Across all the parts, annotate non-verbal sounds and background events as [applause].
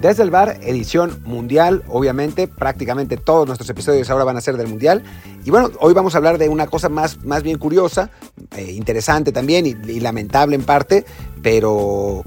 Desde el bar, edición mundial, obviamente, prácticamente todos nuestros episodios ahora van a ser del mundial. Y bueno, hoy vamos a hablar de una cosa más, más bien curiosa, eh, interesante también y, lamentable en parte, pero,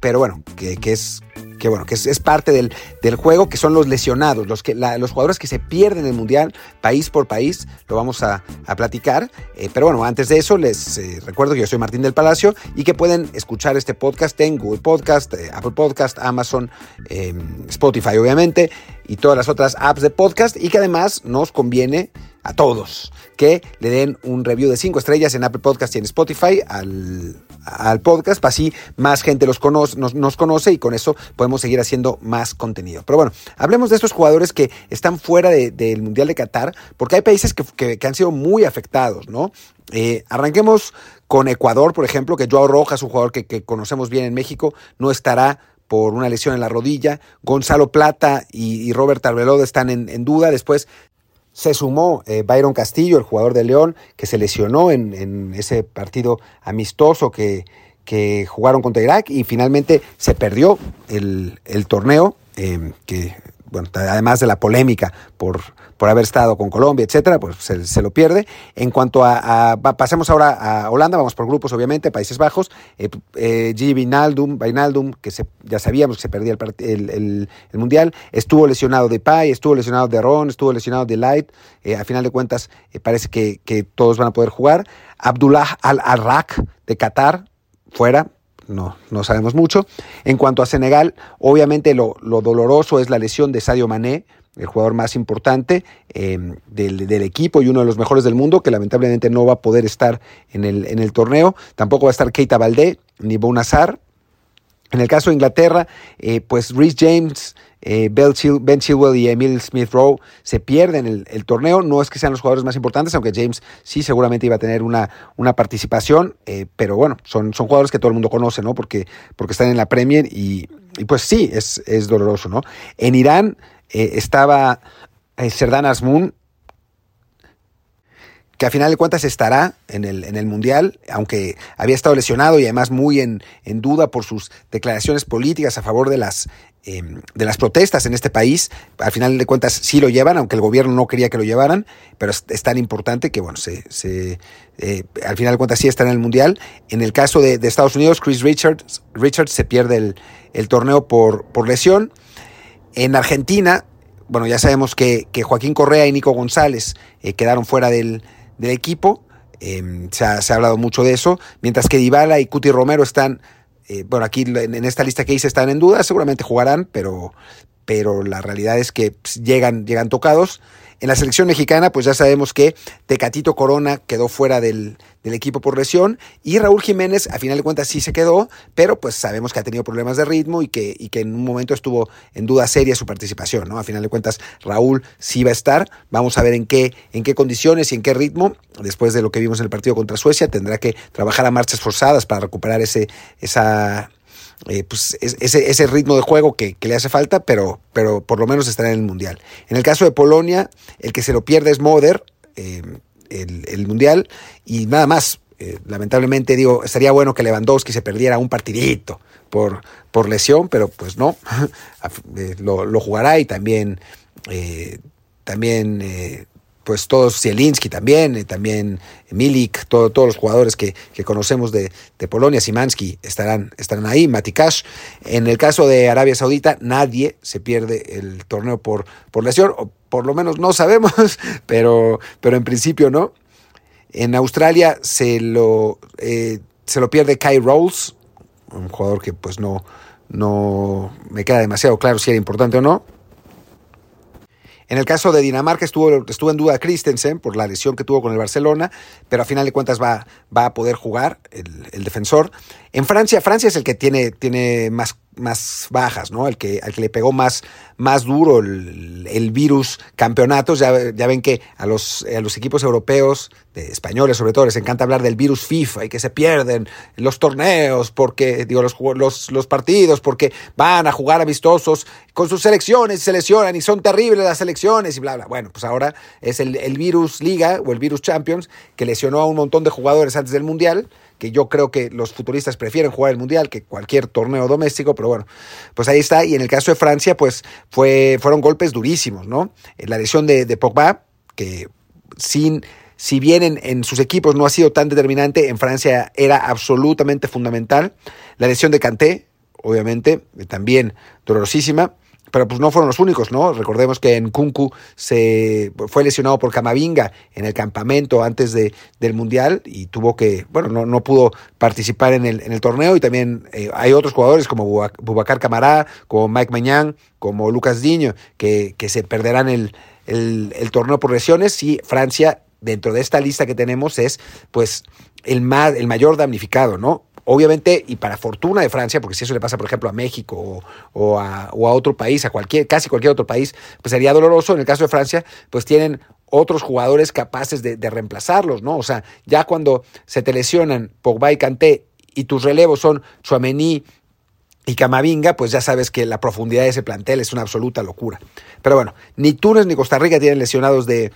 pero bueno, que, que es que bueno, que es, parte del, juego, que son los lesionados, los, que, los jugadores que se pierden en el Mundial, país por país, lo vamos a, platicar. Eh, pero bueno, antes de eso, les eh, recuerdo que yo soy Martín del Palacio y que pueden escuchar este podcast en Google Podcast, eh, Apple Podcast, Amazon, Spotify, obviamente, y todas las otras apps de podcast, y que además nos conviene a todos que le den un review de 5 estrellas en Apple Podcast y en Spotify al, al podcast, así más gente los conoce, nos, conoce y con eso podemos seguir haciendo más contenido. Pero bueno, hablemos de estos jugadores que están fuera del Mundial de Qatar, porque hay países que, han sido muy afectados, ¿no? Eh, arranquemos con Ecuador, por ejemplo, que Joao Rojas, un jugador que, conocemos bien en México, no estará por una lesión en la rodilla. Gonzalo Plata y, Robert Arbeloda están en, duda. Después se sumó eh, Byron Castillo, el jugador de León, que se lesionó en, ese partido amistoso que, que, jugaron contra Irak y finalmente se perdió el, torneo, eh, que bueno, además de la polémica por, por haber estado con Colombia, etcétera, pues se, lo pierde. En cuanto a, pasemos ahora a Holanda, vamos por grupos, obviamente, Países Bajos, eh, eh G. Vinaldum, que ya sabíamos que se perdía el, Mundial, estuvo lesionado de Pai, estuvo lesionado de Ron, estuvo lesionado de Light, eh, a final de cuentas eh, parece que, todos van a poder jugar. Abdullah Al-Arrak de Qatar, fuera, no, no sabemos mucho. En cuanto a Senegal, obviamente lo, doloroso es la lesión de Sadio Mané, el jugador más importante em, del, equipo y uno de los mejores del mundo, que lamentablemente no va a poder estar en el, en el torneo. Tampoco va a estar Keita Valdé ni Bonazar. En el caso de Inglaterra, eh, pues Rhys James, eh, ben Chilwell y Emil Smith Rowe se pierden el, torneo. No es que sean los jugadores más importantes, aunque James sí seguramente iba a tener una, participación, eh, pero bueno, son, jugadores que todo el mundo conoce, ¿no? Porque, están en la Premier y, pues sí, es, doloroso, ¿no? En Irán estaba Serdan Asmun, que a final de cuentas estará en el, en el Mundial, aunque había estado lesionado y además muy en, en duda por sus declaraciones políticas a favor de las, em, de las protestas en este país. Al final de cuentas sí lo llevan, aunque el gobierno no quería que lo llevaran, pero es, tan importante que, bueno, se, se eh, al final de cuentas sí está en el Mundial. En el caso de, Estados Unidos, Chris Richards, Richards se pierde el, el torneo por, por lesión. En Argentina, bueno, ya sabemos que, que Joaquín Correa y Nico González eh, quedaron fuera del, del equipo. Em, se, ha, hablado mucho de eso. Mientras que Dybala y Cuti Romero están, eh, bueno, aquí en, esta lista que hice están en duda, seguramente jugarán, pero, pero la realidad es que pues, llegan, llegan tocados. En la selección mexicana, pues ya sabemos que Tecatito Corona quedó fuera del, equipo por lesión y Raúl Jiménez, a final de cuentas, sí se quedó, pero pues sabemos que ha tenido problemas de ritmo y que, y que en un momento estuvo en duda seria su participación, ¿no? A final de cuentas, Raúl sí va a estar. Vamos a ver en qué, en qué condiciones y en qué ritmo. Después de lo que vimos en el partido contra Suecia, tendrá que trabajar a marchas forzadas para recuperar ese, esa eh, pues ese, ese, ritmo de juego que, le hace falta, pero, pero por lo menos estará en el Mundial. En el caso de Polonia, el que se lo pierde es Moder, eh, el, Mundial, y nada más. Eh, lamentablemente, digo, estaría bueno que Lewandowski se perdiera un partidito por, por lesión, pero pues no, [laughs] lo, lo, jugará y también, también pues todos, Zielinski también, eh, también Milik, todos los jugadores que, conocemos de, Polonia, Simansky, estarán, estarán ahí, Matikash. En el caso de Arabia Saudita, nadie se pierde el torneo por, por lesión, o por lo menos no [laughs] sabemos, pero, pero en principio no. En Australia se lo, eh, se lo pierde Kai Rolls, un jugador que pues no, no me queda demasiado claro si era importante o no. En el caso de Dinamarca estuvo, estuvo en duda Christensen por la lesión que tuvo con el Barcelona, pero a final de cuentas va, va a poder jugar el, defensor. En Francia, Francia es el que tiene, tiene más más bajas, ¿no? El que, al que le pegó más, más duro el, virus campeonatos. Ya, ya, ven que a los, a los equipos europeos, de españoles sobre todo, les encanta hablar del virus FIFA y que se pierden los torneos, porque, digo, los, los, los partidos, porque van a jugar amistosos con sus selecciones, se lesionan y son terribles las selecciones y bla, bla. Bueno, pues ahora es el, el virus Liga o el virus Champions que lesionó a un montón de jugadores antes del Mundial que yo creo que los futbolistas prefieren jugar el Mundial que cualquier torneo doméstico, pero bueno, pues ahí está. Y en el caso de Francia, pues fue, fueron golpes durísimos, ¿no? La lesión de, Pogba, que sin si bien en, sus equipos no ha sido tan determinante, en Francia era absolutamente fundamental. La lesión de Kanté, obviamente, también dolorosísima, pero pues no fueron los únicos, ¿no? Recordemos que en Kunku se fue lesionado por Camavinga en el campamento antes de, del Mundial y tuvo que, bueno, no, no pudo participar en el, en el torneo y también eh, hay otros jugadores como Bubacar Camará, como Mike Mañán, como Lucas Diño, que, que se perderán el, el, el torneo por lesiones y Francia dentro de esta lista que tenemos es pues el, más, el mayor damnificado, ¿no? Obviamente, y para fortuna de Francia, porque si eso le pasa, por ejemplo, a México o, a, otro país, a cualquier, casi cualquier otro país, pues sería doloroso. En el caso de Francia, pues tienen otros jugadores capaces de, de reemplazarlos, ¿no? O sea, ya cuando se te lesionan Pogba y Kanté y tus relevos son Chouameni, y Camavinga, pues ya sabes que la profundidad de ese plantel es una absoluta locura. Pero bueno, ni Túnez ni Costa Rica tienen lesionados de,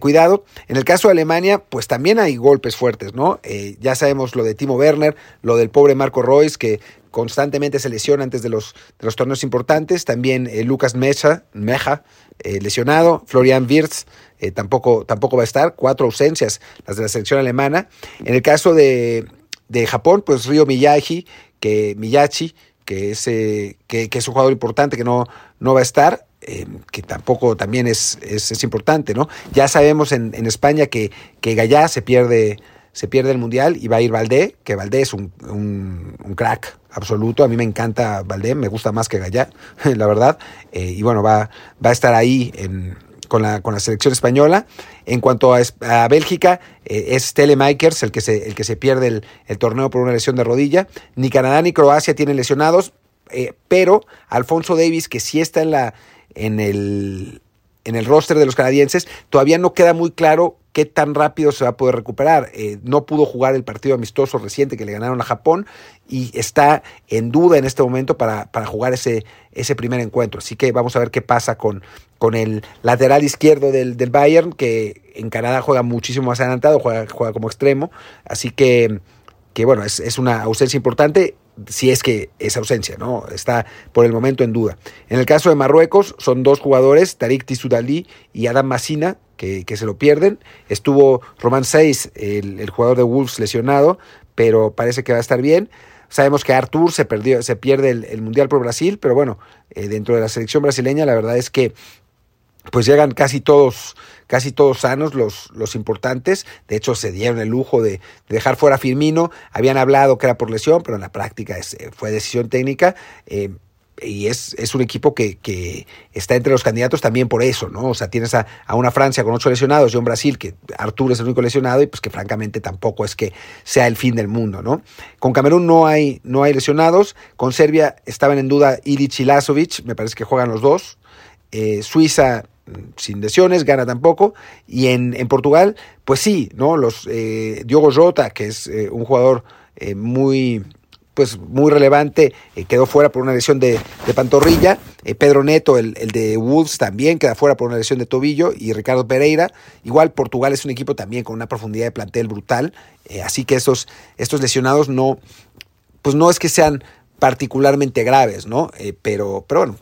cuidado. En el caso de Alemania, pues también hay golpes fuertes, ¿no? Eh, ya sabemos lo de Timo Werner, lo del pobre Marco Royce, que constantemente se lesiona antes de los, de los torneos importantes. También eh, Lucas Mecha, Meja, eh, lesionado. Florian Wirtz tampoco, tampoco va a estar. Cuatro ausencias, las de la selección alemana. En el caso de, de Japón, pues Ryo Miyagi, que Miyachi, que es, que, es un jugador importante que no, no va a estar, eh, que tampoco también es, es, importante, ¿no? Ya sabemos en, en, España que, que Gallá se pierde, se pierde el Mundial y va a ir Valdé, que Valdé es un, un, crack absoluto. A mí me encanta Valdé, me gusta más que Gallá, [laughs] la verdad. Eh, y bueno, va, va a estar ahí en, con la, con la selección española. En cuanto a, a Bélgica, eh, es Telemakers el que se, el que se pierde el, torneo por una lesión de rodilla. Ni Canadá ni Croacia tienen lesionados, eh, pero Alfonso Davis, que sí está en, la, en, el, en el roster de los canadienses, todavía no queda muy claro qué tan rápido se va a poder recuperar. Eh, no pudo jugar el partido amistoso reciente que le ganaron a Japón y está en duda en este momento para, para jugar ese, ese primer encuentro. Así que vamos a ver qué pasa con, con el lateral izquierdo del, del Bayern, que en Canadá juega muchísimo más adelantado, juega, juega como extremo. Así que, que bueno, es, es una ausencia importante si es que es ausencia, ¿no? Está por el momento en duda. En el caso de Marruecos, son dos jugadores, Tarik Tissoudali y Adam Massina, que, se lo pierden. Estuvo Roman Seis, el, jugador de Wolves, lesionado, pero parece que va a estar bien. Sabemos que Artur se, perdió, se pierde el, Mundial por Brasil, pero bueno, eh, dentro de la selección brasileña la verdad es que pues llegan casi todos, casi todos sanos los, los importantes. De hecho, se dieron el lujo de, dejar fuera a Firmino. Habían hablado que era por lesión, pero en la práctica eh, fue decisión técnica. Eh, y es, es un equipo que, que, está entre los candidatos también por eso, ¿no? O sea, tienes a, una Francia con ocho lesionados y un Brasil que Arturo es el único lesionado y pues que francamente tampoco es que sea el fin del mundo, ¿no? Con Camerún no hay, no hay lesionados, con Serbia estaban en duda Ilic y me parece que juegan los dos, eh, Suiza sin lesiones, gana tampoco. Y en, en Portugal, pues sí, ¿no? Los eh, Diogo Jota, que es eh, un jugador muy pues muy relevante, eh, quedó fuera por una lesión de, de pantorrilla. Eh, Pedro Neto, el, el, de Wolves, también queda fuera por una lesión de tobillo. Y Ricardo Pereira. Igual Portugal es un equipo también con una profundidad de plantel brutal. Eh, así que estos, estos lesionados no, pues no es que sean particularmente graves, ¿no? pero, pero bueno,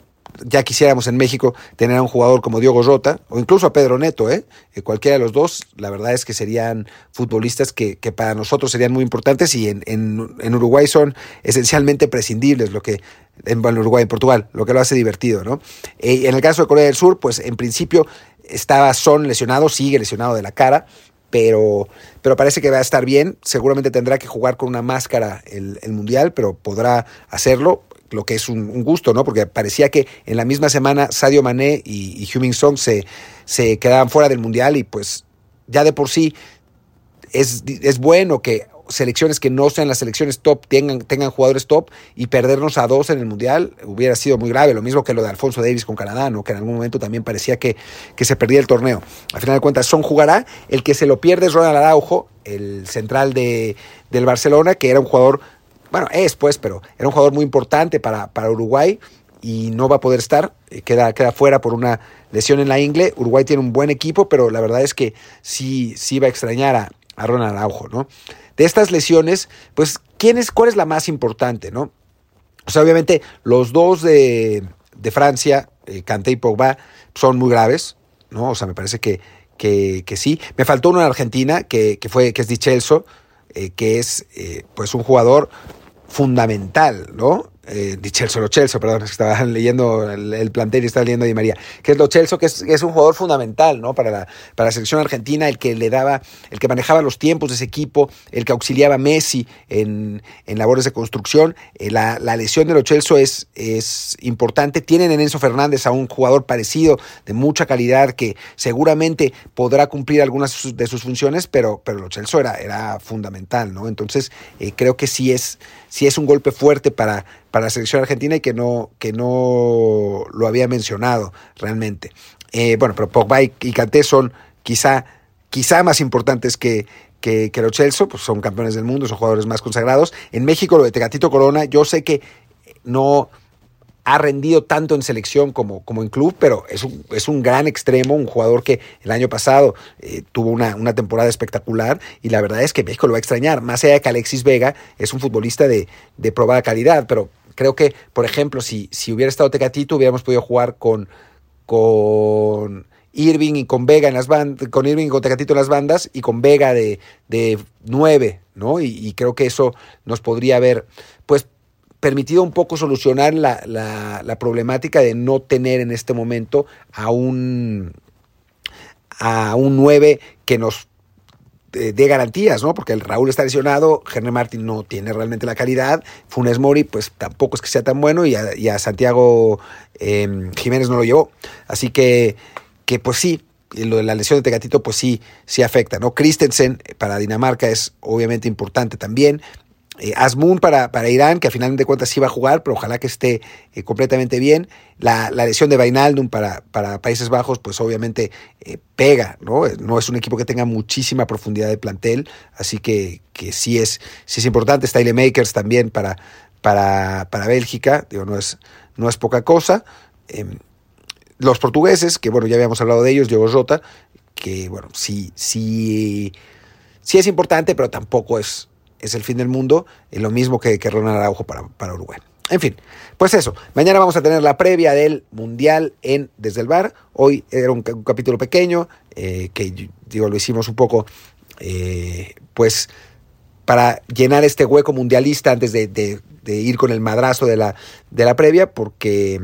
ya quisiéramos en México tener a un jugador como Diogo Rota o incluso a Pedro Neto, ¿eh? ¿eh? cualquiera de los dos, la verdad es que serían futbolistas que, para nosotros serían muy importantes y en, en, en, Uruguay son esencialmente prescindibles, lo que en Uruguay, en Portugal, lo que lo hace divertido, ¿no? Eh, en el caso de Corea del Sur, pues en principio estaba Son lesionado, sigue lesionado de la cara, pero, pero parece que va a estar bien. Seguramente tendrá que jugar con una máscara el, el Mundial, pero podrá hacerlo lo que es un, gusto, ¿no? Porque parecía que en la misma semana Sadio Mané y, y Heung-Min Song se, se quedaban fuera del Mundial y pues ya de por sí es, es bueno que selecciones que no sean las selecciones top tengan, tengan jugadores top y perdernos a dos en el Mundial hubiera sido muy grave. Lo mismo que lo de Alfonso Davis con Canadá, ¿no? que en algún momento también parecía que, que se perdía el torneo. Al final de cuentas, Son jugará. El que se lo pierde es Ronald Araujo, el central de, del Barcelona, que era un jugador bueno, es pues, pero era un jugador muy importante para, para Uruguay y no va a poder estar, eh, queda, queda fuera por una lesión en la ingle. Uruguay tiene un buen equipo, pero la verdad es que sí, sí va a extrañar a, a Ronald Araujo, ¿no? de estas lesiones, pues, ¿quién es, ¿cuál es la más importante, no? O sea, obviamente, los dos de, de Francia, eh, y Pogba, son muy graves, ¿no? O sea, me parece que, que, que sí. Me faltó uno en Argentina, que, que fue, que es Di Chelso, eh, que es, eh, pues, un jugador fundamental, ¿no? eh, Di Celso, Lo Celso, perdón, estaba [laughs] leyendo el, el, plantel y estaba leyendo a Di María, que es Lo Celso, que es, un jugador fundamental, ¿no? Para la, para la selección argentina, el que le daba, el que manejaba los tiempos de ese equipo, el que auxiliaba a Messi en, en labores de construcción. Eh, la, la, lesión de Lo es, es importante. Tienen en Enzo Fernández a un jugador parecido, de mucha calidad, que seguramente podrá cumplir algunas de sus funciones, pero, pero Lo era, era fundamental, ¿no? Entonces, eh, creo que sí es, sí es un golpe fuerte para para la selección argentina y que no, que no lo había mencionado realmente. Eh, bueno, pero Pogba y, y Kanté son quizá, quizá más importantes que, que, que los Chelsea, pues son campeones del mundo, son jugadores más consagrados. En México lo de Tecatito Corona, yo sé que no ha rendido tanto en selección como, como en club, pero es un, es un gran extremo, un jugador que el año pasado eh, tuvo una, una, temporada espectacular y la verdad es que México lo va a extrañar, más allá de que Alexis Vega es un futbolista de, de probada calidad, pero creo que, por ejemplo, si, si hubiera estado Tecatito, hubiéramos podido jugar con, con Irving y con Vega en las bandas, con Irving y con Tecatito en las bandas y con Vega de, de 9, ¿no? Y, creo que eso nos podría haber, pues, permitido un poco solucionar la, la, la problemática de no tener en este momento a un, a un 9 que nos de garantías, ¿no? Porque el Raúl está lesionado, Henry Martin no tiene realmente la calidad, Funes Mori pues tampoco es que sea tan bueno y a, Santiago eh, Jiménez no lo llevó. Así que, que pues sí, lo de la lesión de Tegatito pues sí, sí afecta, ¿no? Christensen para Dinamarca es obviamente importante también. Eh, Asmun para, para Irán, que al final de cuentas sí va a jugar, pero ojalá que esté eh, completamente bien. La, la, lesión de Vainaldum para, para Países Bajos, pues obviamente eh, pega, ¿no? No es un equipo que tenga muchísima profundidad de plantel, así que, que sí, es, sí es importante. Style Makers también para, para, para Bélgica, digo, no es, no es poca cosa. Em, los portugueses, que bueno, ya habíamos hablado de ellos, Diego Jota, que bueno, sí, sí, sí es importante, pero tampoco es es el fin del mundo, es lo mismo que, que Ronald Araujo para, para Uruguay. En fin, pues eso. Mañana vamos a tener la previa del Mundial en Desde el Bar. Hoy era un, capítulo pequeño, eh, que digo, lo hicimos un poco, eh, pues, para llenar este hueco mundialista antes de, de, de, ir con el madrazo de la, de la previa, porque,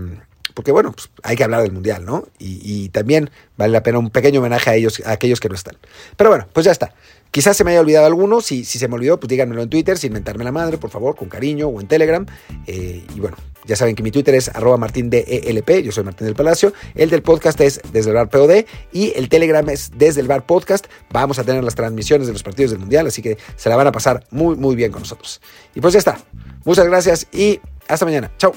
porque bueno, pues hay que hablar del Mundial, ¿no? Y, y también vale la pena un pequeño homenaje a ellos, a aquellos que no están. Pero bueno, pues ya está. Quizás se me haya olvidado alguno, si, se me olvidó, pues díganmelo en Twitter, sin mentarme la madre, por favor, con cariño, o en Telegram. Eh, y bueno, ya saben que mi Twitter es arroba martindelp, yo soy Martín del Palacio, el del podcast es desde el bar POD y el Telegram es desde el bar podcast. Vamos a tener las transmisiones de los partidos del Mundial, así que se la van a pasar muy, muy bien con nosotros. Y pues ya está. Muchas gracias y hasta mañana. Chao.